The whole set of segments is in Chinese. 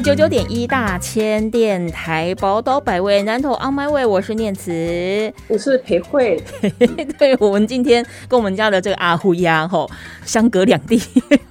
九九点一大千电台宝岛百味南投 On My Way，我是念慈，我是裴慧。对，我们今天跟我们家的这个阿呼鸭吼相隔两地。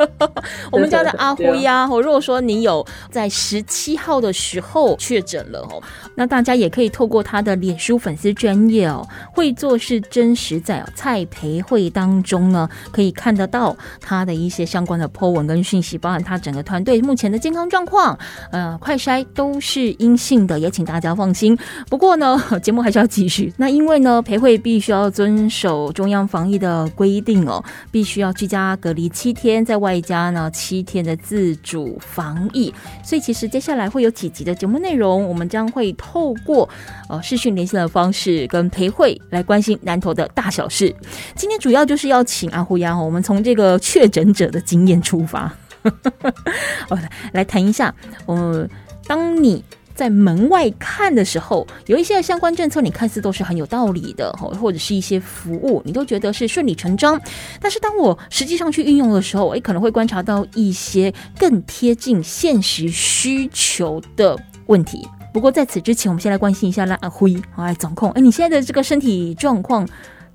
我们家的阿呼鸭吼，如果说你有在十七号的时候确诊了吼，那大家也可以透过他的脸书粉丝专业哦，会做是真实在哦蔡培慧当中呢，可以看得到他的一些相关的 po 文跟讯息，包含他整个团队目前的健康状况。呃，快筛都是阴性的，也请大家放心。不过呢，节目还是要继续。那因为呢，培慧必须要遵守中央防疫的规定哦，必须要居家隔离七天，在外加呢七天的自主防疫。所以其实接下来会有几集的节目内容，我们将会透过呃视讯连线的方式，跟培慧来关心南投的大小事。今天主要就是要请阿胡亚，我们从这个确诊者的经验出发。来谈一下，呃，当你在门外看的时候，有一些相关政策，你看似都是很有道理的，或者是一些服务，你都觉得是顺理成章。但是当我实际上去运用的时候，我也可能会观察到一些更贴近现实需求的问题。不过在此之前，我们先来关心一下阿辉，来掌控。哎，你现在的这个身体状况？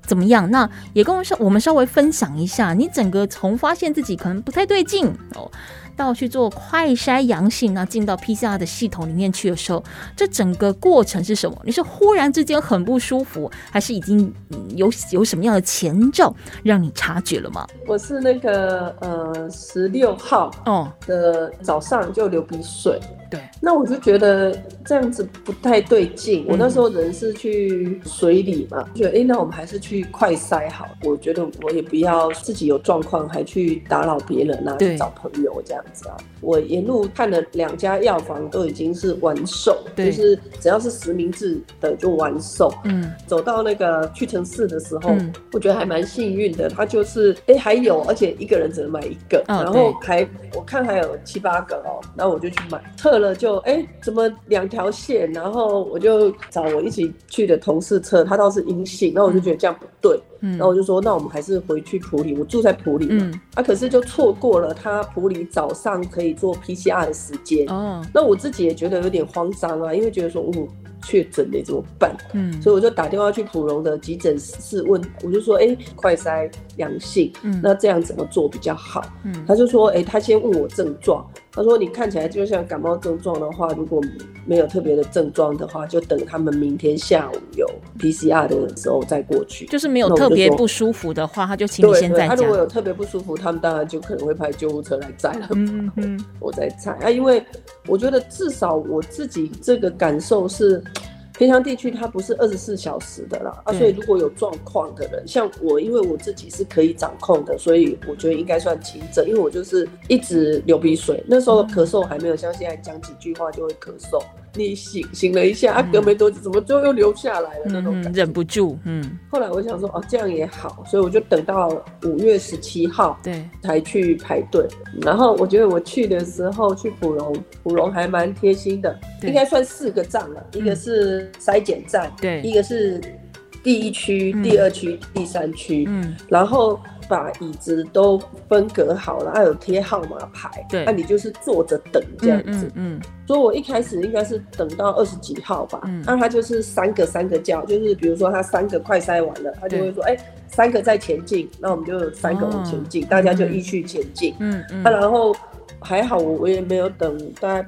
怎么样？那也跟我稍我们稍微分享一下，你整个从发现自己可能不太对劲哦，到去做快筛阳性，那进到 PCR 的系统里面去的时候，这整个过程是什么？你是忽然之间很不舒服，还是已经有有什么样的前兆让你察觉了吗？我是那个呃十六号哦的早上就流鼻水。对，那我就觉得这样子不太对劲。我那时候人是去水里嘛，觉得哎，那我们还是去快筛好。我觉得我也不要自己有状况还去打扰别人啊，去找朋友这样子啊。我沿路看了两家药房都已经是完售，就是只要是实名制的就完售。嗯，走到那个屈臣氏的时候，我觉得还蛮幸运的，他就是哎还有，而且一个人只能买一个，然后还我看还有七八个哦，然后我就去买特。了就哎，怎么两条线？然后我就找我一起去的同事测，他倒是阴性，那我就觉得这样不对，然后我就说，那我们还是回去普里，我住在普里嘛，啊，可是就错过了他普里早上可以做 PCR 的时间，哦，那我自己也觉得有点慌张啊，因为觉得说，嗯。确诊的怎么办？嗯，所以我就打电话去普荣的急诊室问，我就说，哎，快筛阳性，嗯，那这样怎么做比较好？嗯，他就说，哎，他先问我症状，他说你看起来就像感冒症状的话，如果没有特别的症状的话，就等他们明天下午有 PCR 的时候再过去。就是没有特别不舒服的话，他就请你先在家。他如果有特别不舒服，他们当然就可能会派救护车来载了。嗯嗯，我在猜啊，因为我觉得至少我自己这个感受是。平常地区它不是二十四小时的啦，啊，所以如果有状况的人，像我，因为我自己是可以掌控的，所以我觉得应该算轻症，因为我就是一直流鼻水，那时候咳嗽还没有像现在讲几句话就会咳嗽。你醒醒了一下，啊，隔没多久，怎么就又流下来了那种感觉，忍不住，嗯。后来我想说，哦，这样也好，所以我就等到五月十七号，对，才去排队。然后我觉得我去的时候去普隆，普隆还蛮贴心的，应该算四个站了，一个是筛检站，对，一个是第一区、第二区、第三区，嗯，然后。把椅子都分隔好了，还有贴号码牌。对，那你就是坐着等这样子。嗯，所以我一开始应该是等到二十几号吧。嗯，那他就是三个三个叫，就是比如说他三个快塞完了，他就会说，哎，三个在前进，那我们就三个往前进，大家就一续前进。嗯嗯。那然后还好，我我也没有等大家。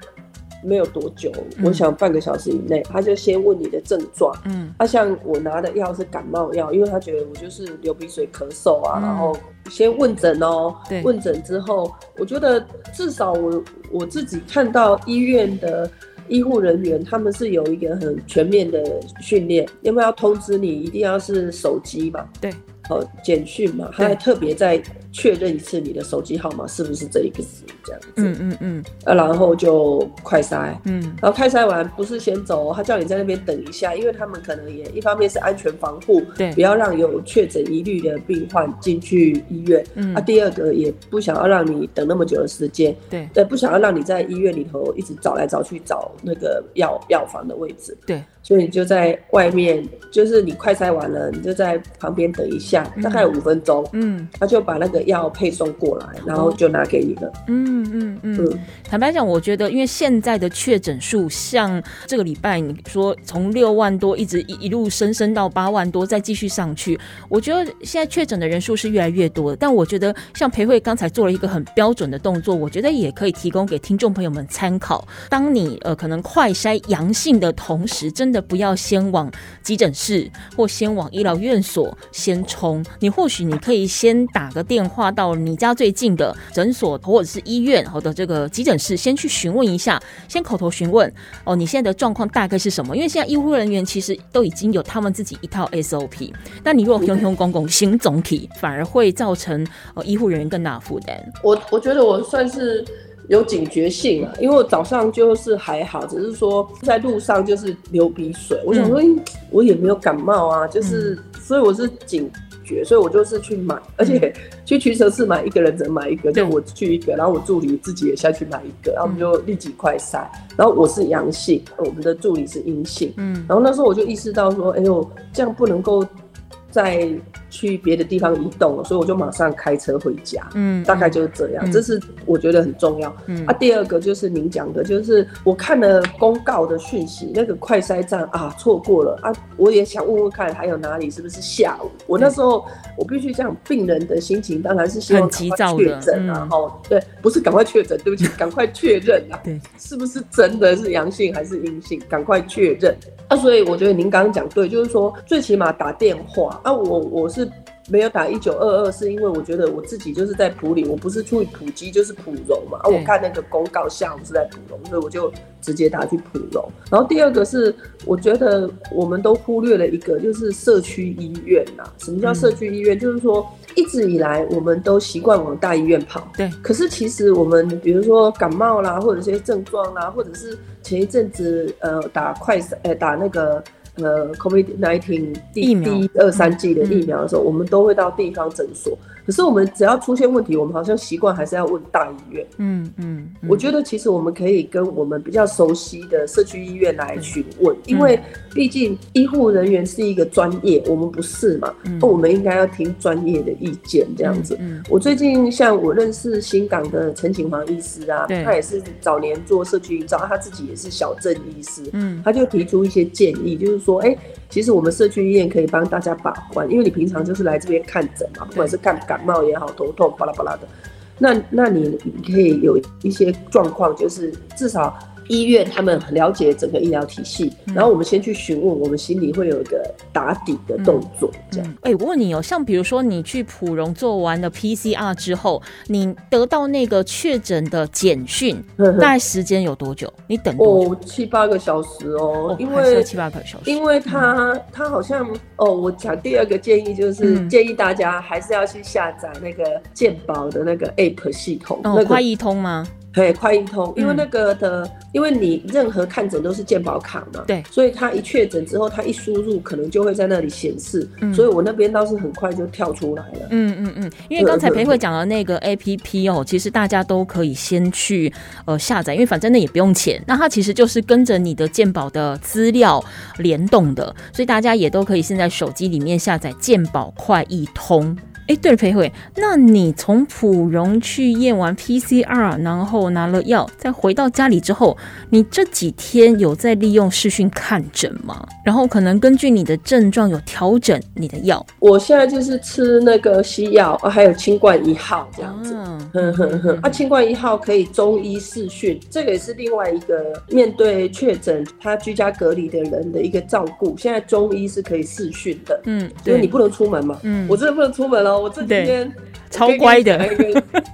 没有多久，我想半个小时以内，他就先问你的症状。嗯，他像我拿的药是感冒药，因为他觉得我就是流鼻水、咳嗽啊，然后先问诊哦。对，问诊之后，我觉得至少我我自己看到医院的医护人员，他们是有一个很全面的训练，因为要通知你，一定要是手机嘛。对。呃简讯嘛，他还特别再确认一次你的手机号码是不是这一个字这样子。嗯嗯嗯。啊，然后就快筛，嗯，然后快筛完不是先走哦，他叫你在那边等一下，因为他们可能也一方面是安全防护，对。不要让有确诊疑虑的病患进去医院。嗯。啊，第二个也不想要让你等那么久的时间，对。对，不想要让你在医院里头一直找来找去找那个药药房的位置，对，所以你就在外面，就是你快筛完了，你就在旁边等一下，大概五分钟，嗯。他就把那个药配送过来，然后就拿给你了。嗯嗯嗯。嗯，坦白讲，我觉得因为现在的确诊数，像这个礼拜你说从六万多一直一一路升升到八万多，再继续上去，我觉得现在确诊的人数是越来越多的。但我觉得像裴慧刚才做了一个很标准的动作，我觉得也可以提供给听众朋友们参考。当你呃可能快筛阳性的同时，真的不要先往急诊室或先往医疗院所先冲，你或许你可以先打个电话到你家最近的诊所或者是医院好的这个急诊室，先去询问一下，先口头询问哦，你现在的状况大概是什么？因为现在医护人员其实都已经有他们自己一套 SOP，那你如果雄雄公公行总体，反而会造成呃医护人员更大的负担。我我觉得我算是有警觉性啊，因为我早上就是还好，只是说在路上就是流鼻水，我想说、诶我也没有感冒啊，就是、所以我是警觉，所以我就是去买，而且去屈臣氏买一个人只能买一个，对。就我去一个，然后我助理自己也下去买一个，然后我们就立即快筛，然后我是阳性，我们的助理是阴性，嗯。然后那时候我就意识到说，哎呦，这样不能够再去别的地方移动了，所以我就马上开车回家。嗯大概就是这样，嗯这是我觉得很重要。嗯啊，第二个就是您讲的，就是我看了公告的讯息，那个快筛站啊错过了啊，我也想问问看还有哪里是不是下午？我那时候我必须讲，病人的心情当然是希望很急赶快躁的确诊啊，嗯哈、对，不是赶快确诊，对不起，赶快确认啊，对，是不是真的是阳性还是阴性，赶快确认。啊，所以我觉得您刚刚讲对，就是说最起码打电话啊，我我是没有打一九二二，是因为我觉得我自己就是在普里，我不是去普基就是普荣嘛。啊，我看那个公告下午是在普荣，所以我就直接打去普荣。然后第二个是，我觉得我们都忽略了一个，就是社区医院呐、什么叫社区医院？就是说一直以来我们都习惯往大医院跑，对，可是其实我们比如说感冒啦，或者一些症状啦，或者是前一阵子呃打快筛呃打那个呃 COVID nineteen 第疫苗第一二三季的疫苗的时候，我们都会到地方诊所。可是我们只要出现问题，我们好像习惯还是要问大医院。嗯嗯，我觉得其实我们可以跟我们比较熟悉的社区医院来询问，因为毕竟医护人员是一个专业，我们不是嘛，那我们应该要听专业的意见这样子。嗯我最近像我认识新港的陈景华医师啊，对。他也是早年做社区营造，他自己也是小镇医师，嗯。他就提出一些建议，就是说，哎、其实我们社区医院可以帮大家把关，因为你平常就是来这边看诊嘛，不管是看感冒也好，头痛巴拉巴拉的，那那你可以有一些状况，就是至少。医院他们很了解整个医疗体系，然后我们先去询问，我们心里会有一个打底的动作，这样。嗯，哎、我问你哦，像比如说你去普荣做完了 PCR 之后，你得到那个确诊的简讯，呵呵大概时间有多久？你等多久？哦，七八个小时哦，因为七八个小时。因为他他好像哦，我讲第二个建议就是嗯建议大家还是要去下载那个健保的那个 App 系统，哦，那个快易通吗？嘿快易通，因为嗯那个的，因为你任何看诊都是健保卡嘛，对所以他一确诊之后，他一输入可能就会在那里显示，嗯所以我那边倒是很快就跳出来了。嗯嗯嗯，因为刚才裴慧讲的那个 A P P 哦，其实大家都可以先去呃下载，因为反正那也不用钱，那它其实就是跟着你的健保的资料联动的，所以大家也都可以现在手机里面下载健保快易通。哎，对了，裴慧，那你从普荣去验完 PCR，然后拿了药，再回到家里之后，你这几天有在利用视讯看诊吗？然后可能根据你的症状有调整你的药。我现在就是吃那个西药啊，还有清冠一号这样子。嗯哼哼哼，啊，清冠一号可以中医视讯，这个也是另外一个面对确诊他居家隔离的人的一个照顾。现在中医是可以视讯的，嗯，因为你不能出门嘛。嗯我真的不能出门哦，我这几天超乖的。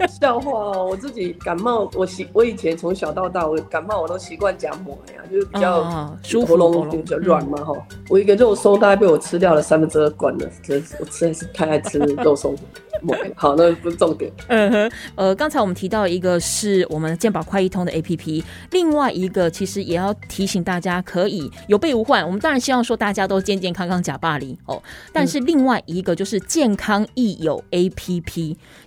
笑话哦，我自己感冒，我习我以前从小到大，我感冒我都习惯夹馍呀，就是比较舒服喉咙比较软嘛哈。我一个肉松大概被我吃掉了三分之二罐了，这我实在是太爱吃肉松。好，那不是重点。嗯哼，呃，刚才我们提到一个是我们健保快一通的 A P P，另外一个其实也要提醒大家，可以有备无患。我们当然希望说大家都健健康康假霸凌哦，但是另外一个就是健康益友 A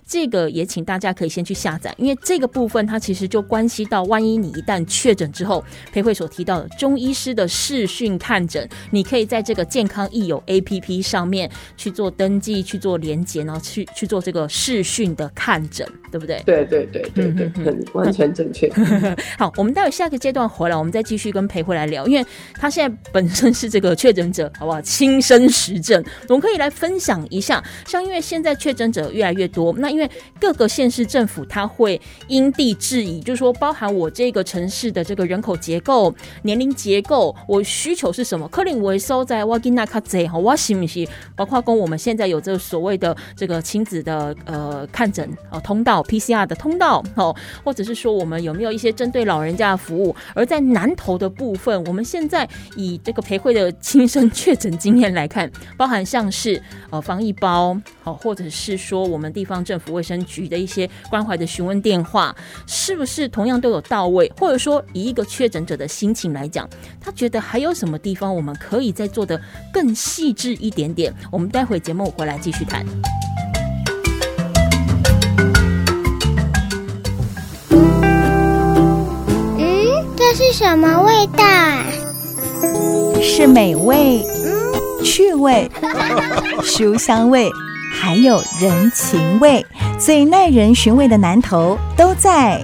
这个也请大家可以先去下载，因为这个部分它其实就关系到，万一你一旦确诊之后，裴慧所提到的中医师的视讯看诊，你可以在这个健康益友 A P P 上面去做登记、去做连接，然后去去做这个视讯的看诊，对不对？对对对对对，很完全正确。好，我们待会下个阶段回来，我们再继续跟裴慧来聊，因为他现在本身是这个确诊者，好不好？亲身实证，我们可以来分享一下。像因为现在确诊者越来越多，那因为各个县市政府，它会因地制宜，就是说，包含我这个城市的这个人口结构、年龄结构，我需求是什么？克林维收在瓦吉纳卡泽哈瓦西米西，包括跟我们现在有这个所谓的这个亲子的呃看诊呃通道 PCR 的通道哦，或者是说我们有没有一些针对老人家的服务？而在南投的部分，我们现在以这个培会的亲身确诊经验来看，包含像是呃防疫包，好，或者是说我们地方政府。卫生局的一些关怀的询问电话，是不是同样都有到位？或者说，以一个确诊者的心情来讲，他觉得还有什么地方我们可以再做的更细致一点点？我们待会节目回来继续谈。嗯，这是什么味道？是美味，嗯，趣味，书香味。还有人情味，最耐人寻味的南头都在。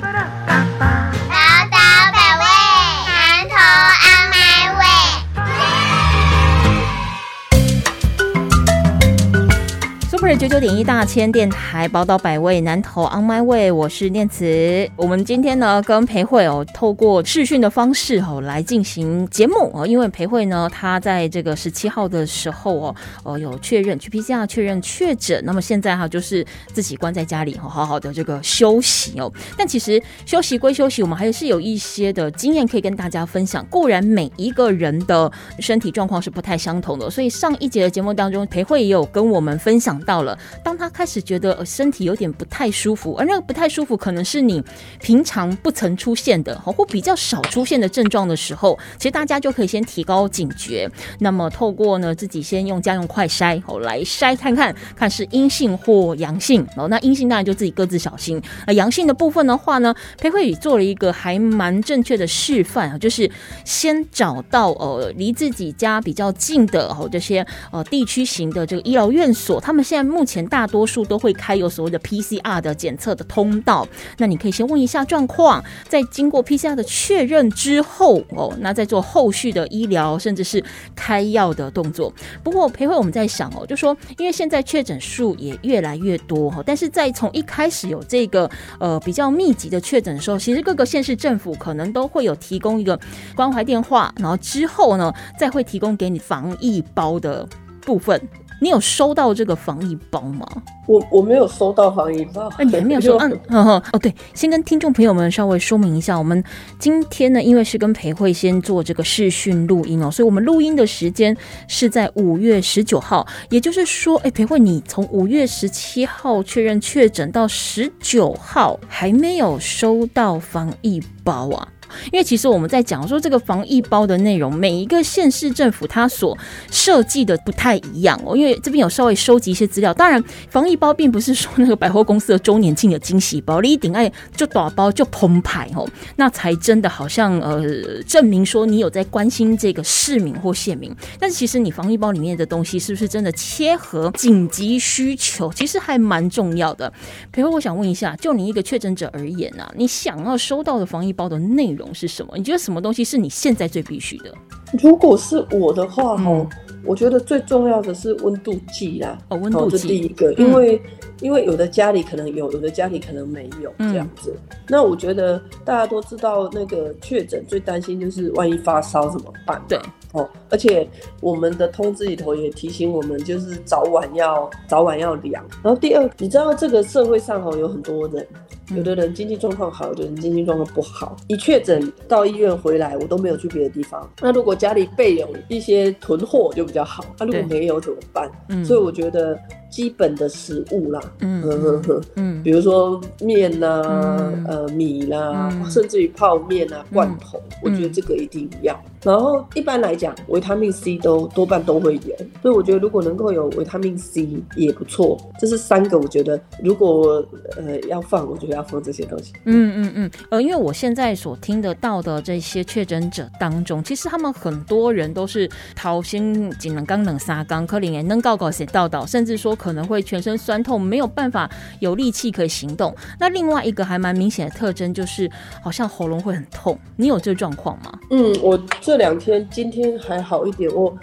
九九点一大千电台宝岛百位南投 On My Way，我是念慈。我们今天呢跟裴慧哦，透过视讯的方式哦来进行节目哦。因为裴慧呢，他在这个十七号的时候哦，哦有确认去 PCR 确认确诊，那么现在哈就是自己关在家里哦，好好的这个休息哦。但其实休息归休息，我们还是有一些的经验可以跟大家分享。固然每一个人的身体状况是不太相同的，所以上一节的节目当中，裴慧也有跟我们分享到。了，当他开始觉得身体有点不太舒服，而那个不太舒服可能是你平常不曾出现的，或比较少出现的症状的时候，其实大家就可以先提高警觉。那么透过呢自己先用家用快筛哦来筛看看，看是阴性或阳性哦。那阴性当然就自己各自小心。那阳性的部分的话呢，裴慧宇做了一个还蛮正确的示范啊，就是先找到呃离自己家比较近的哦这些呃地区型的这个医疗院所，他们现在。目前大多数都会开有所谓的 PCR 的检测的通道，那你可以先问一下状况，在经过 PCR 的确认之后哦，那再做后续的医疗甚至是开药的动作。不过裴慧我们在想哦，就说因为现在确诊数也越来越多哈，但是在从一开始有这个呃比较密集的确诊的时候，其实各个县市政府可能都会有提供一个关怀电话，然后之后呢再会提供给你防疫包的部分。你有收到这个防疫包吗？我我没有收到防疫包。哎，没有收？嗯，哦，对，先跟听众朋友们稍微说明一下，我们今天呢，因为是跟裴慧先做这个视讯录音哦，所以我们录音的时间是在五月十九号，也就是说，哎，裴慧，你从五月十七号确认确诊到十九号还没有收到防疫包啊？因为其实我们在讲说这个防疫包的内容，每一个县市政府它所设计的不太一样哦。因为这边有稍微收集一些资料，当然防疫包并不是说那个百货公司的周年庆的惊喜包，你一顶爱就打包就澎湃哦，那才真的好像呃证明说你有在关心这个市民或县民。但是其实你防疫包里面的东西是不是真的切合紧急需求，其实还蛮重要的。比如我想问一下，就你一个确诊者而言啊，你想要收到的防疫包的内容？是什么？你觉得什么东西是你现在最必须的？如果是我的话，哈，我觉得最重要的是温度计啦。哦，温度计，第一个，因为因为有的家里可能有，有的家里可能没有嗯这样子。那我觉得大家都知道，那个确诊最担心就是万一发烧怎么办？对，哦，而且我们的通知里头也提醒我们，就是早晚要早晚要量。然后第二，你知道这个社会上哦有很多人，有的人经济状况好，有的人经济状况不好。一确诊到医院回来，我都没有去别的地方。那如果家里备有一些囤货就比较好，那、如果没有怎么办？嗯所以我觉得基本的食物啦，嗯呵呵呵嗯。比如说面呐、嗯。呃米啦，嗯。甚至于泡面啊、罐头，我觉得嗯这个一定要。然后一般来讲，维他命 C 都多半都会有，所以我觉得如果能够有维他命 C 也不错。这是三个，我觉得如果呃要放，我觉得要放这些东西。嗯嗯嗯，呃，因为我现在所听得到的这些确诊者当中，其实他们很多人都是桃心仅能刚冷沙刚，可能也能告告写到到，甚至说可能会全身酸痛，没有办法有力气可以行动。那另外一个还蛮明显的特征就是，好像喉咙会很痛。你有这状况吗？嗯，我这两天今天还好一点。我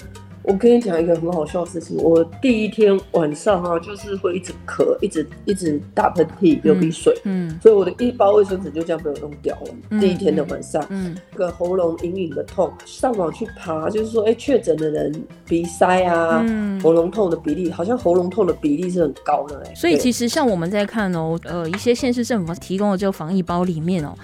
我跟你讲一个很好笑的事情，我第一天晚上啊，就是会一直咳，一直一直打喷嚏、流鼻水。嗯所以我的一包卫生纸就这样被我弄掉了。嗯第一天的晚上，嗯这个喉咙隐隐的痛，上网去爬，就是说，哎、确诊的人鼻塞啊、嗯。喉咙痛的比例，好像喉咙痛的比例是很高的、哎，所以其实像我们在看哦，呃，一些县市政府提供的这个防疫包里面哦。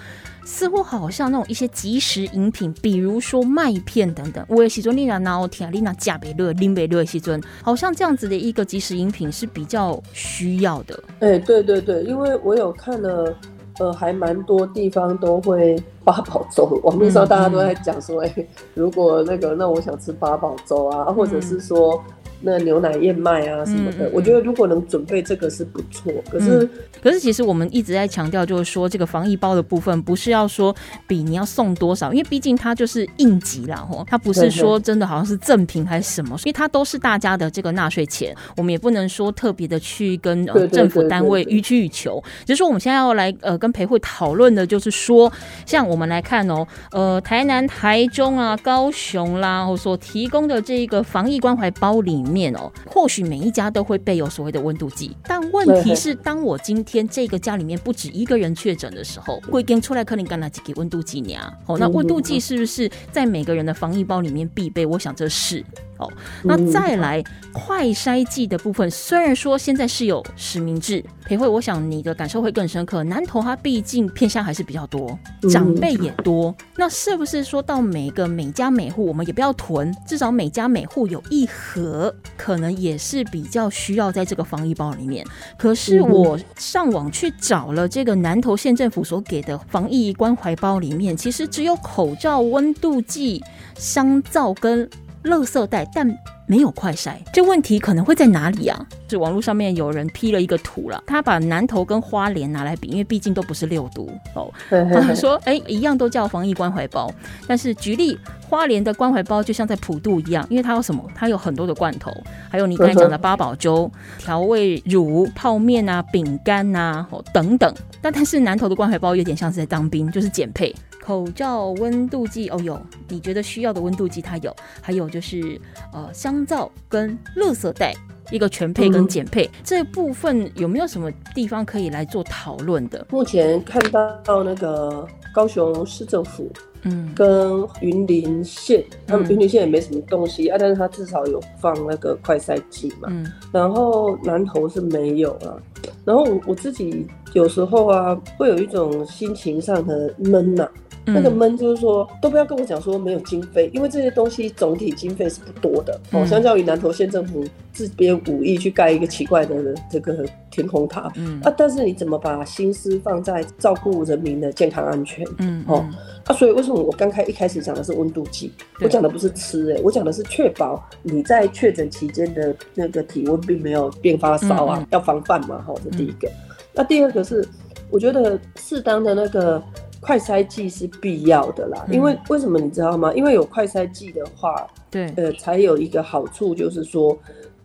似乎好像那种一些即食饮品，比如说麦片等等，我也喜尊丽娜拿奥提亚丽娜加贝勒林贝勒喜尊，好像这样子的一个即食饮品是比较需要的。哎、对对对，因为我有看了，呃，还蛮多地方都会 八宝粥，网络上大家都在讲说，哎、如果那个，那我想吃八宝粥啊，或者是说。那牛奶燕麦啊什么的，我觉得如果能准备这个是不错。可是，可是其实我们一直在强调，就是说这个防疫包的部分，不是要说比你要送多少，因为毕竟它就是应急啦，吼，它不是说真的好像是赠品还是什么，所以它都是大家的这个纳税钱，我们也不能说特别的去跟政府单位予取予求，只是说我们现在要来呃跟培慧讨论的，就是说，像我们来看哦，呃，台南、台中啊、高雄啦，或所提供的这个防疫关怀包里面哦，或许每一家都会备有所谓的温度计，但问题是，当我今天这个家里面不止一个人确诊的时候，会跟出来可能干哪几个温度计呢？哦，那温度计是不是在每个人的防疫包里面必备？我想这是哦。那再来快筛剂的部分，虽然说现在是有实名制，培慧，我想你的感受会更深刻。南投它毕竟偏向还是比较多，长辈也多，那是不是说到每个每家每户，我们也不要囤，至少每家每户有一盒，可能也是比较需要在这个防疫包里面。可是我上网去找了这个南投县政府所给的防疫关怀包里面，其实只有口罩、温度计、香皂跟垃圾袋，但没有快筛。这问题可能会在哪里啊？是网络上面有人 P 了一个图了，他把南投跟花莲拿来比，因为毕竟都不是六都哦。他说，哎、一样都叫防疫关怀包，但是举例花莲的关怀包就像在普渡一样，因为它有什么？它有很多的罐头，还有你刚才讲的八宝粥、调味乳、泡面啊、饼干啊、哦等等。但但是南投的关怀包有点像是在当兵，就是减配。口罩、温度计哦有，你觉得需要的温度计它有，还有就是呃香皂跟垃圾袋。一个全配跟嗯减配、这部分有没有什么地方可以来做讨论的？目前看到那个高雄市政府嗯跟云林县，他们嗯云林县也没什么东西啊，但是他至少有放那个快筛剂嘛。嗯然后南投是没有啊。然后我我自己有时候啊，会有一种心情上的闷呐、那个嗯闷就是说，都不要跟我讲说没有经费，因为这些东西总体经费是不多的。哦，嗯相较于南投县政府自编五亿去盖一个奇怪的这个天空塔嗯啊，但是你怎么把心思放在照顾人民的健康安全？嗯哦啊，所以为什么我刚开一开始讲的是温度计？我讲的不是吃、欸，我讲的是确保你在确诊期间的那个体温并没有变发烧啊，嗯嗯要防范嘛，哈，这第一个。那第二个是，我觉得适当的那个快筛剂是必要的啦，嗯。因为为什么你知道吗？因为有快筛剂的话，对。呃，才有一个好处就是说，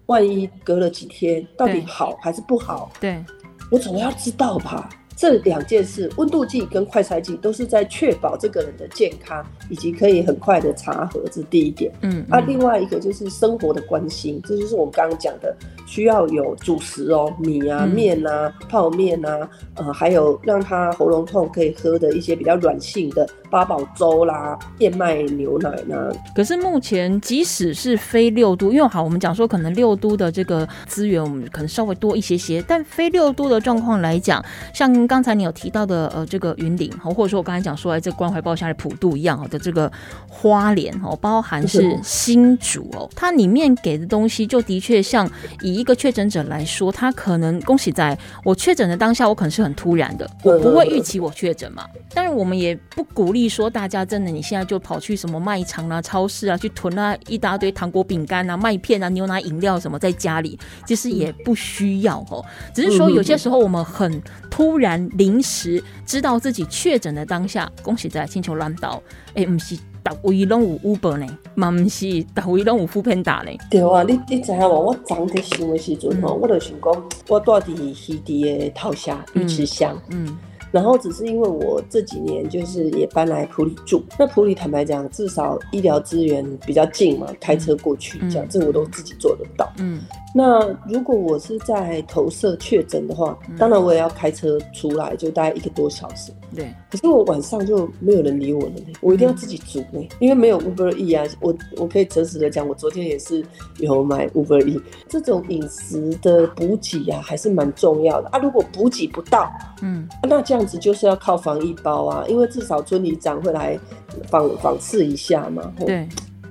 万一隔了几天到底好还是不好，对。我总要知道吧。这两件事，温度计跟快筛剂都是在确保这个人的健康，以及可以很快的查核，这是第一点。嗯，啊，另外一个就是生活的关心，这就是我们刚刚讲的，需要有主食哦，米啊、嗯面啊、泡面啊，呃，还有让他喉咙痛可以喝的一些比较软性的八宝粥啦、燕麦牛奶啦。可是目前即使是非六都，因为好，我们讲说可能六都的这个资源我们可能稍微多一些些，但非六都的状况来讲，像刚才你有提到的呃这个云林，或者说我刚才讲说哎这关怀包下的普渡一样哦的这个花莲哦，包含是新竹哦，它里面给的东西就的确像以一个确诊者来说，他可能恭喜在我确诊的当下，我可能是很突然的，我不会预期我确诊嘛。但是我们也不鼓励说大家真的你现在就跑去什么卖场啊、超市啊去囤啊一大堆糖果、饼干啊、麦片啊、牛奶、饮料什么在家里，其实也不需要哦。只是说有些时候我们很突然临时知道自己确诊的当下，恭喜在星球乱倒，哎，唔是。逐位拢有 Uber 呢，嘛毋是逐位拢有 f o o Panda 呢。对啊，你你知影无？我昨伫想的时阵吼，我就想讲，我住伫溪地的头下鱼池乡。嗯然后只是因为我这几年就是也搬来普里住，那普里坦白讲，至少医疗资源比较近嘛，开车过去这样，这我都自己做得到。嗯那如果我是在投射确诊的话，当然我也要开车出来，就大概一个多小时。对，可是我晚上就没有人理我了呢，我一定要自己煮呢，因为没有 Uber E 啊。我我可以诚实的讲，我昨天也是有买 Uber E。这种饮食的补给啊，还是蛮重要的啊。如果补给不到，嗯那这样子就是要靠防疫包啊，因为至少村里长会来访访视一下嘛。吼对，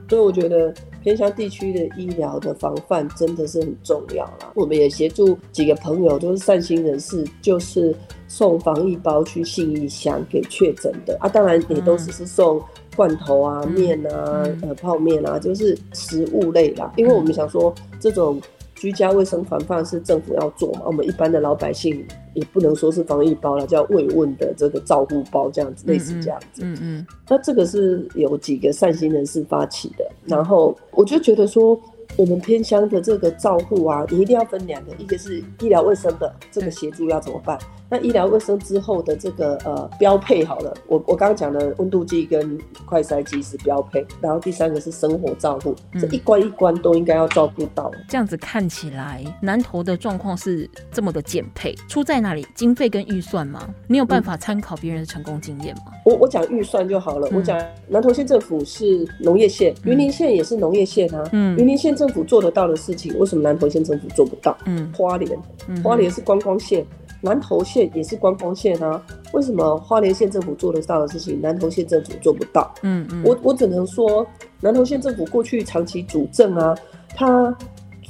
所以我觉得偏乡地区的医疗的防范真的是很重要啦。我们也协助几个朋友，都是善心人士，就是送防疫包去信义乡给确诊的啊，当然也都只是送罐头啊、嗯面啊、嗯呃泡面啊，就是食物类啦。因为我们想说这种。居家卫生防范是政府要做嘛，我们一般的老百姓也不能说是防疫包了，叫慰问的这个照护包这样子，类似这样子。嗯嗯那这个是有几个善心人士发起的，然后我就觉得说，我们偏乡的这个照护啊，你一定要分两个，一个是医疗卫生的这个协助要怎么办？那医疗卫生之后的这个呃标配好了，我我刚刚讲的温度计跟快筛机是标配，然后第三个是生活照护，这一关一关都应该要照顾到。这样子看起来，南投的状况是这么的减配，出在哪里？经费跟预算吗？你有办法参考别人的成功经验吗？我我讲预算就好了，嗯我讲南投县政府是农业县，云林县也是农业县啊。嗯云林县政府做得到的事情，为什么南投县政府做不到？嗯花莲，嗯花莲是观光县，南投县也是观光县啊。为什么花莲县政府做得到的事情，南投县政府做不到？嗯嗯，我我只能说，南投县政府过去长期主政啊，他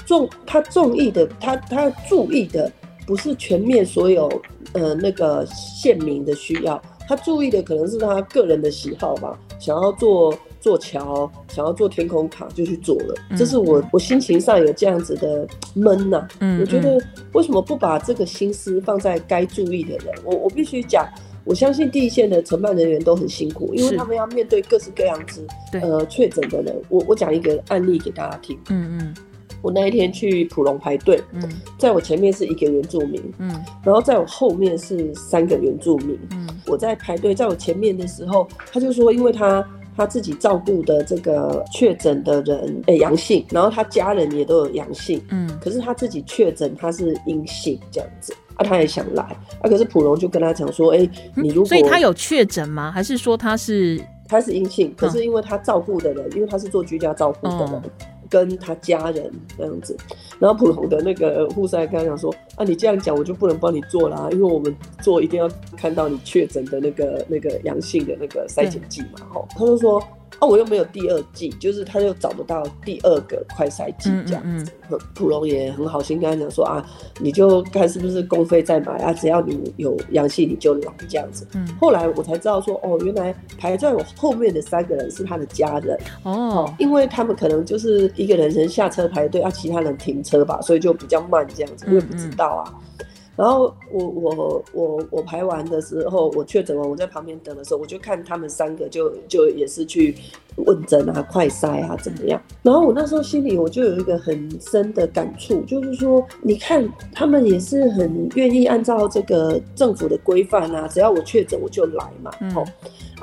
重他重意的，他他注意的不是全面所有呃那个县民的需要，他注意的可能是他个人的喜好吧，想要做做桥，想要做天空塔就去做了，这是我我心情上有这样子的闷呐、嗯我觉得为什么不把这个心思放在该注意的人？我我必须讲。我相信第一线的承办人员都很辛苦，因为他们要面对各式各样子呃确诊的人。我我讲一个案例给大家听。嗯嗯我那一天去普隆排队，嗯在我前面是一个原住民，嗯然后在我后面是三个原住民。嗯我在排队，在我前面的时候，他就说，因为他他自己照顾的这个确诊的人诶阳性，然后他家人也都有阳性，嗯可是他自己确诊他是阴性这样子。啊，他也想来啊，可是普龙就跟他讲说，哎、你如果嗯所以他有确诊吗？还是说他是他是阴性，可是因为他照顾的人，因为他是做居家照顾的人，哦跟他家人这样子，然后普通的那个护士还跟他讲说，啊，你这样讲我就不能帮你做啦，因为我们做一定要看到你确诊的那个那个阳性的那个筛检剂嘛，吼，他就说。啊，我又没有第二季，就是他又找不到第二个快筛剂嗯这样子。普龙也很好心跟他讲说啊，你就看是不是公费再买啊，只要你有阳性你就来这样子。嗯后来我才知道说，哦，原来排在我后面的三个人是他的家人，哦因为他们可能就是一个人先下车排队，啊，其他人停车吧，所以就比较慢这样子，我也不知道啊。然后我我我我排完的时候，我确诊完，我在旁边等的时候，我就看他们三个就就也是去问诊啊、快筛啊怎么样。然后我那时候心里我就有一个很深的感触，就是说，你看他们也是很愿意按照这个政府的规范啊，只要我确诊我就来嘛，哦。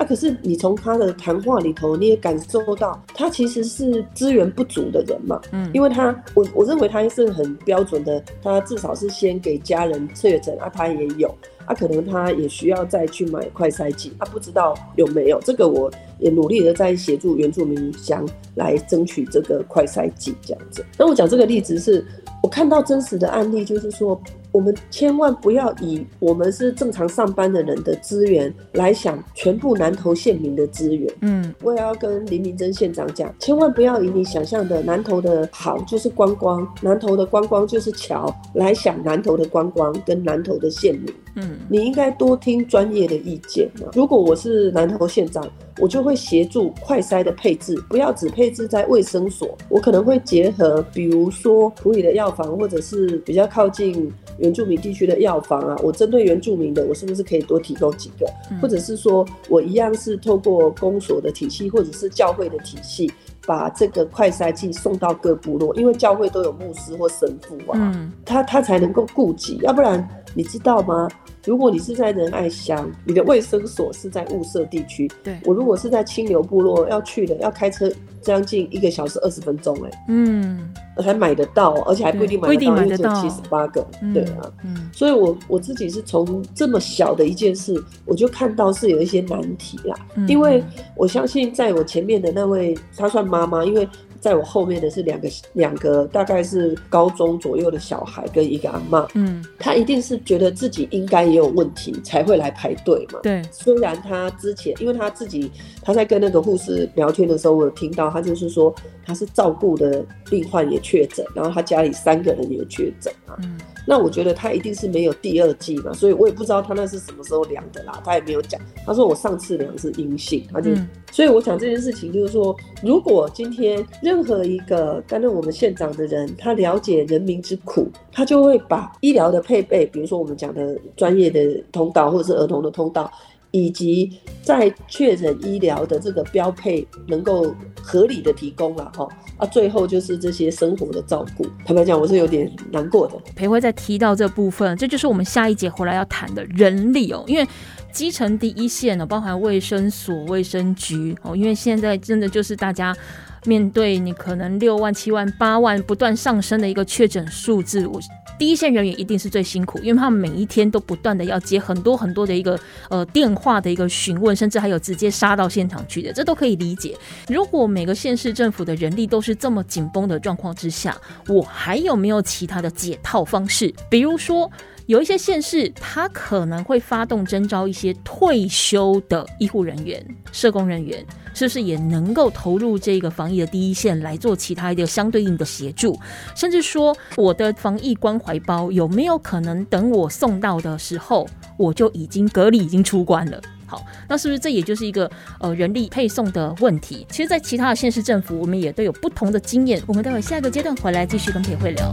啊，可是你从他的谈话里头，你也感受到他其实是资源不足的人嘛。嗯，因为他，我我认为他是很标准的，他至少是先给家人确诊啊，他也有，啊，可能他也需要再去买快筛剂，他不知道有没有。这个我也努力的在协助原住民乡来争取这个快筛剂这样子。那我讲这个例子是，我看到真实的案例，就是说。我们千万不要以我们是正常上班的人的资源来想全部南投县民的资源。嗯，我也要跟林明珍县长讲，千万不要以你想象的南投的好就是观光，南投的观光就是桥来想南投的观光跟南投的县民。嗯，你应该多听专业的意见嘛。如果我是南投县长，我就会协助快筛的配置，不要只配置在卫生所，我可能会结合，比如说普里的药房，或者是比较靠近。原住民地区的药房啊，我针对原住民的，我是不是可以多提供几个？或者是说我一样是透过公所的体系，或者是教会的体系，把这个快筛剂送到各部落，因为教会都有牧师或神父啊，他他才能够顾及，要不然你知道吗？如果你是在仁爱乡，你的卫生所是在雾社地区，对我如果是在清流部落要去的，要开车将近一个小时二十分钟，哎，嗯。才买得到，而且还不一定买得到，因为只有七十八个，对啊，嗯所以我我自己是从这么小的一件事，我就看到是有一些难题啦。因为我相信在我前面的那位，她算妈妈，因为。在我后面的是两个两个大概是高中左右的小孩跟一个阿妈，嗯，他一定是觉得自己应该也有问题才会来排队嘛。对，虽然他之前因为他自己他在跟那个护士聊天的时候，我有听到他就是说他是照顾的病患也确诊，然后他家里三个人也确诊啊。嗯，那我觉得他一定是没有第二季嘛，所以我也不知道他那是什么时候量的啦，他也没有讲。他说我上次量是阴性，他就。所以我想这件事情就是说，如果今天任何一个担任我们县长的人，他了解人民之苦，他就会把医疗的配备，比如说我们讲的专业的通道，或者是儿童的通道，以及在确诊医疗的这个标配，能够合理的提供了哈啊，最后就是这些生活的照顾。坦白讲，我是有点难过的。裴辉在提到这部分，这就是我们下一节回来要谈的人力哦，因为。基层第一线呢，包含卫生所、卫生局哦，因为现在真的就是大家面对你可能六万、七万、八万不断上升的一个确诊数字，我第一线人员一定是最辛苦，因为他们每一天都不断的要接很多很多的一个呃电话的一个询问，甚至还有直接杀到现场去的，这都可以理解。如果每个县市政府的人力都是这么紧绷的状况之下，我还有没有其他的解套方式？比如说。有一些县市，他可能会发动征招一些退休的医护人员、社工人员，是不是也能够投入这个防疫的第一线来做其他一个相对应的协助？甚至说，我的防疫关怀包有没有可能等我送到的时候，我就已经隔离已经出关了？好，那是不是这也就是一个呃人力配送的问题？其实，在其他的县市政府，我们也都有不同的经验。我们待会下一个阶段回来继续跟裴慧聊。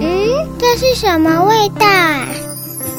嗯，这是什么味道？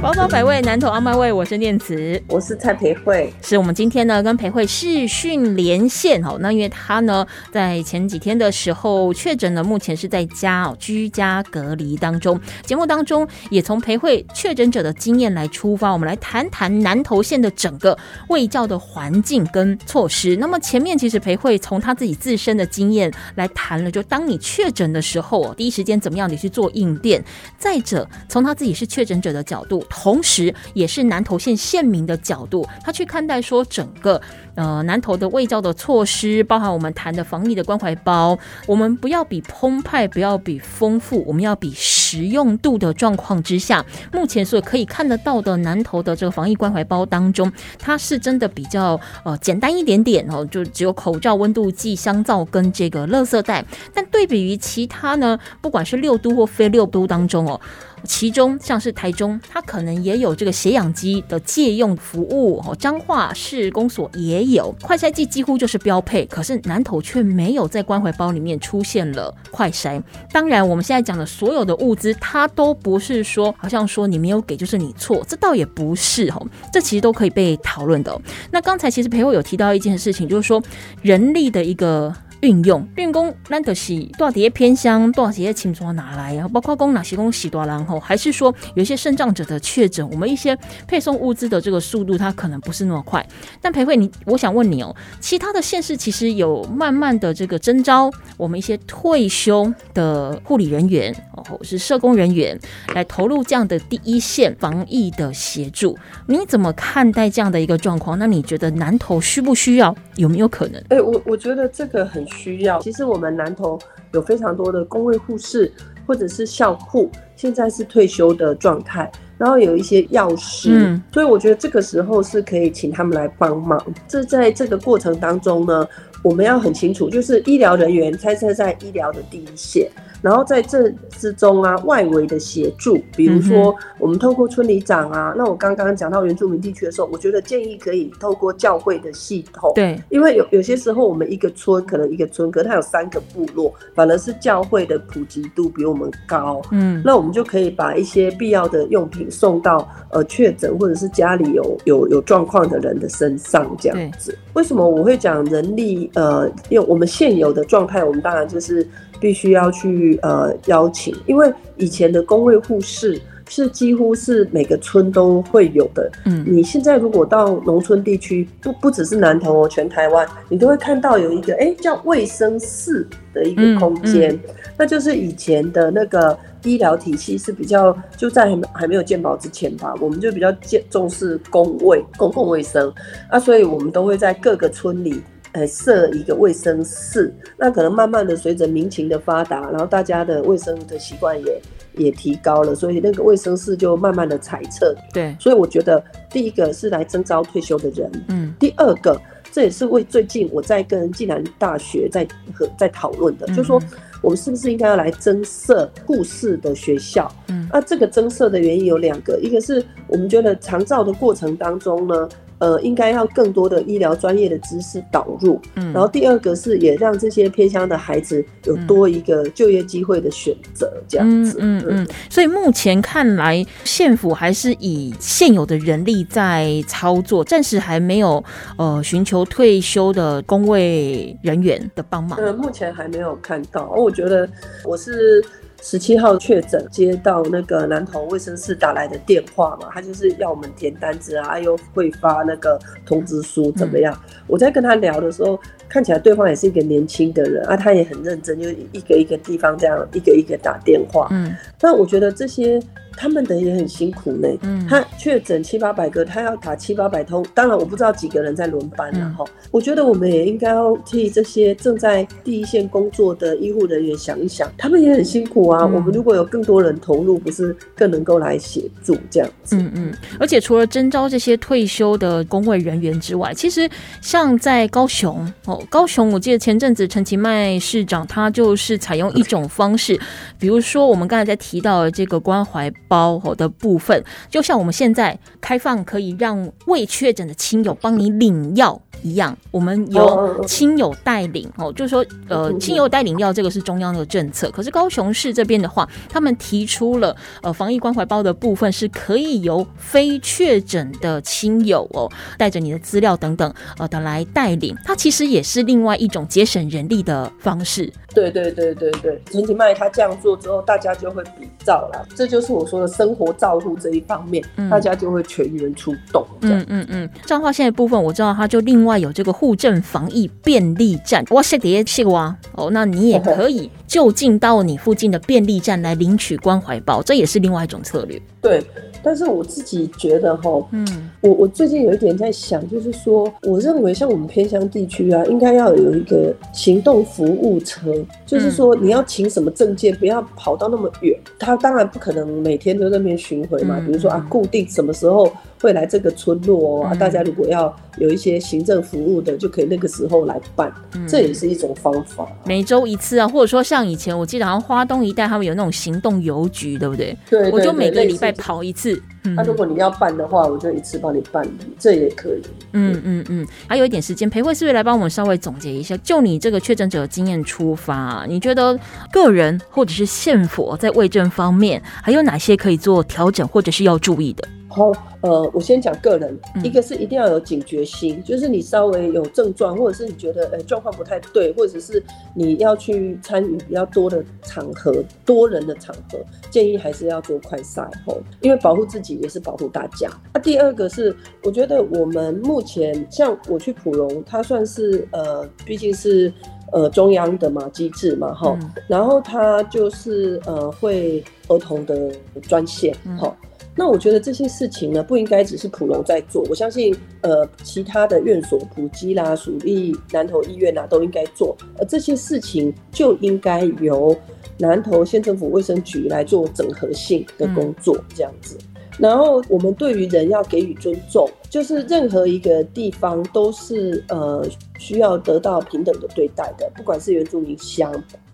宝岛百味，南投阿麦味，我是念慈，我是蔡培慧，是我们今天呢跟培慧视讯连线哦。那因为他呢在前几天的时候确诊了，目前是在家哦居家隔离当中。节目当中也从培慧确诊者的经验来出发，我们来谈谈南投县的整个卫教的环境跟措施。那么前面其实培慧从他自己自身的经验来谈了，就当你确诊的时候哦，第一时间怎么样你去做应变。再者，从他自己是确诊者的角度。同时，也是南投县县民的角度，他去看待说整个呃南投的卫教的措施，包含我们谈的防疫的关怀包，我们不要比澎湃，不要比丰富，我们要比实。用度的状况之下，目前所可以看得到的南投的这个防疫关怀包当中，它是真的比较呃简单一点点哦，就只有口罩、温度计、香皂跟这个垃圾袋。但对比于其他呢，不管是六都或非六都当中哦。其中像是台中，它可能也有这个血氧机的借用服务哦。彰化市公所也有快筛剂，几乎就是标配。可是南投却没有在关怀包里面出现了快筛。当然，我们现在讲的所有的物资，它都不是说好像说你没有给就是你错，这倒也不是哦。这其实都可以被讨论的。那刚才其实裴伟有提到一件事情，就是说人力的一个。运用运工，那的是多少些偏乡，多少些轻松拿来啊？包括供哪些供洗多然后，还是说有一些肾脏者的确诊，我们一些配送物资的这个速度，它可能不是那么快。但裴慧，你我想问你哦，其他的县市其实有慢慢的这个征招我们一些退休的护理人员哦，或是社工人员来投入这样的第一线防疫的协助。你怎么看待这样的一个状况？那你觉得南投需不需要？有没有可能？哎，我我觉得这个很。需要，其实我们南投有非常多的工位护士或者是校护，现在是退休的状态，然后有一些药师，所以我觉得这个时候是可以请他们来帮忙。这在这个过程当中呢，我们要很清楚，就是医疗人员开车在医疗的第一线。然后在这之中啊，外围的协助，比如说我们透过村里长啊，那我刚刚讲到原住民地区的时候，我觉得建议可以透过教会的系统，对，因为有有些时候我们一个村可能一个村，可它有三个部落，反而是教会的普及度比我们高，嗯，那我们就可以把一些必要的用品送到呃确诊或者是家里有有有状况的人的身上，这样子。为什么我会讲人力？呃，用我们现有的状态，我们当然就是。必须要去呃邀请，因为以前的工位护士是几乎是每个村都会有的。嗯，你现在如果到农村地区，不不只是南投哦，全台湾你都会看到有一个哎叫卫生室的一个空间，那就是以前的那个医疗体系是比较就在还没有健保之前吧，我们就比较重重视公卫公共卫生啊，所以我们都会在各个村里。呃，设一个卫生室，那可能慢慢的随着民情的发达，然后大家的卫生的习惯也也提高了，所以那个卫生室就慢慢的裁撤。对，所以我觉得第一个是来征招退休的人，嗯，第二个这也是为最近我在跟暨南大学在和在讨论的，就说我们是不是应该要来增设护士的学校？嗯，那这个增设的原因有两个，一个是我们觉得长照的过程当中呢。呃，应该要更多的医疗专业的知识导入，嗯，然后第二个是也让这些偏乡的孩子有多一个就业机会的选择，这样子，嗯嗯，所以目前看来，县府还是以现有的人力在操作，暂时还没有呃寻求退休的工位人员的帮忙。呃，目前还没有看到，我觉得我是。十七号确诊，接到那个南投卫生室打来的电话嘛，他就是要我们填单子啊，又会发那个通知书，怎么样？我在跟他聊的时候，看起来对方也是一个年轻的人啊，他也很认真，就一个一个地方这样一个一个打电话。嗯，但我觉得这些。他们的也很辛苦呢，嗯，他确诊七八百个，他要打七八百通，当然我不知道几个人在轮班了哈。我觉得我们也应该要替这些正在第一线工作的医护人员想一想，他们也很辛苦啊。我们如果有更多人投入，不是更能够来协助这样子？嗯嗯。而且除了征招这些退休的工会人员之外，其实像在高雄哦，高雄我记得前阵子陈其迈市长他就是采用一种方式，比如说我们刚才在提到的这个关怀。包的部分，就像我们现在开放可以让未确诊的亲友帮你领药一样，我们由亲友带领哦，就是说，呃，亲友带领药这个是中央的政策。可是高雄市这边的话，他们提出了呃防疫关怀包的部分是可以由非确诊的亲友哦，带着你的资料等等呃的来带领，它其实也是另外一种节省人力的方式。对对对对对，陈其迈他这样做之后，大家就会比照了。这就是我说的生活照护这一方面，大家就会全员出动。嗯嗯嗯，彰化县的部分我知道，他就另外有这个护政防疫便利站，哇塞，叠谢哇哦，那你也可以就近到你附近的便利站来领取关怀包，这也是另外一种策略。对。但是我自己觉得哈，嗯，我我最近有一点在想，就是说，我认为像我们偏乡地区啊，应该要有一个行动服务车，就是说你要请什么证件，不要跑到那么远。他当然不可能每天都在那边巡回嘛，比如说啊，固定什么时候。会来这个村落啊，大家如果要有一些行政服务的，就可以那个时候来办，这也是一种方法。每周一次啊，或者说像以前我记得好像花东一带他们有那种行动邮局，对不对？对，我就每个礼拜跑一次。那如果你要办的话，我就一次帮你办理，这也可以。嗯嗯嗯，还有一点时间，裴慧是不是来帮我们稍微总结一下？就你这个确诊者经验出发，你觉得个人或者是县府在卫政方面还有哪些可以做调整，或者是要注意的？好，呃，我先讲个人，一个是一定要有警觉心，就是你稍微有症状，或者是你觉得呃状况不太对，或者是你要去参与比较多的场合、多人的场合，建议还是要做快筛吼，因为保护自己也是保护大家。那第二个是，我觉得我们目前像我去普隆，它算是呃，毕竟是呃中央的嘛机制嘛哈，然后它就是呃会儿童的专线哈。那我觉得这些事情呢，不应该只是普隆在做。我相信，呃，其他的院所、普基啦、属立、南投医院啊，都应该做。而这些事情就应该由南投县政府卫生局来做整合性的工作，这样子。然后我们对于人要给予尊重，就是任何一个地方都是呃需要得到平等的对待的，不管是原住民乡。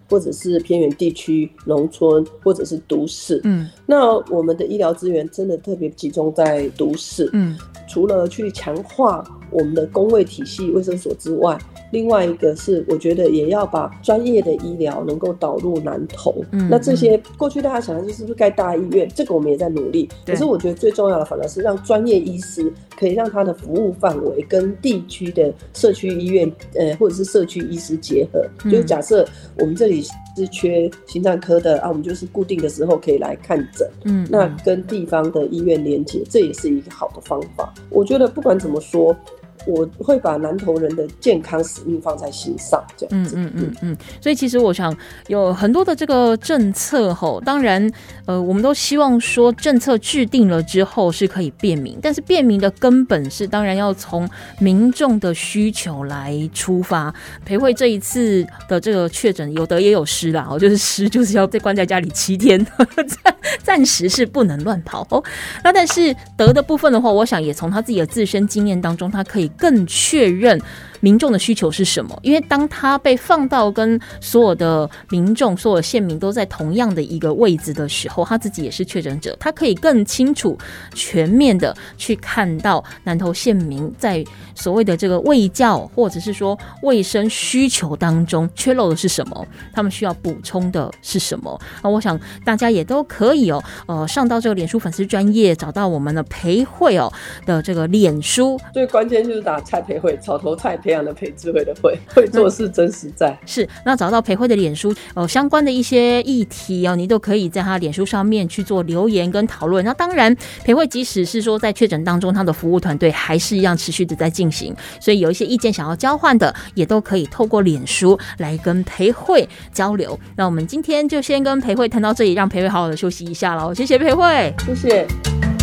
或者是偏远地区、农村，或者是都市，嗯，那我们的医疗资源真的特别集中在都市，嗯，除了去强化我们的工位体系、卫生所之外。另外一个是，我觉得也要把专业的医疗能够导入南投。嗯，那这些过去大家想的就是不是盖大医院？这个我们也在努力。可是我觉得最重要的反而是让专业医师可以让他的服务范围跟地区的社区医院，呃，或者是社区医师结合。就是假设我们这里是缺心脏科的啊，我们就是固定的时候可以来看诊。嗯，那跟地方的医院连接，这也是一个好的方法。我觉得不管怎么说。我会把南投人的健康使命放在心上，这样子。嗯嗯嗯嗯。所以其实我想有很多的这个政策吼，当然呃，我们都希望说政策制定了之后是可以便民，但是便民的根本是当然要从民众的需求来出发。裴慧这一次的这个确诊有得也有失啦，哦，就是失就是要被关在家里七天，暂 暂时是不能乱跑哦。那但是得的部分的话，我想也从他自己的自身经验当中，他可以。更确认。民众的需求是什么？因为当他被放到跟所有的民众、所有县民都在同样的一个位置的时候，他自己也是确诊者，他可以更清楚、全面的去看到南投县民在所谓的这个卫教或者是说卫生需求当中缺漏的是什么，他们需要补充的是什么。那我想大家也都可以哦，呃，上到这个脸书粉丝专业，找到我们的培慧哦的这个脸书，最关键就是打蔡培慧，草头蔡培。这样的裴智慧的慧会做事真实在是那找到裴慧的脸书哦，相关的一些议题哦，你都可以在他脸书上面去做留言跟讨论。那当然，裴慧即使是说在确诊当中，他的服务团队还是一样持续的在进行，所以有一些意见想要交换的，也都可以透过脸书来跟裴慧交流。那我们今天就先跟裴慧谈到这里，让裴慧好好的休息一下喽。谢谢裴慧，谢谢。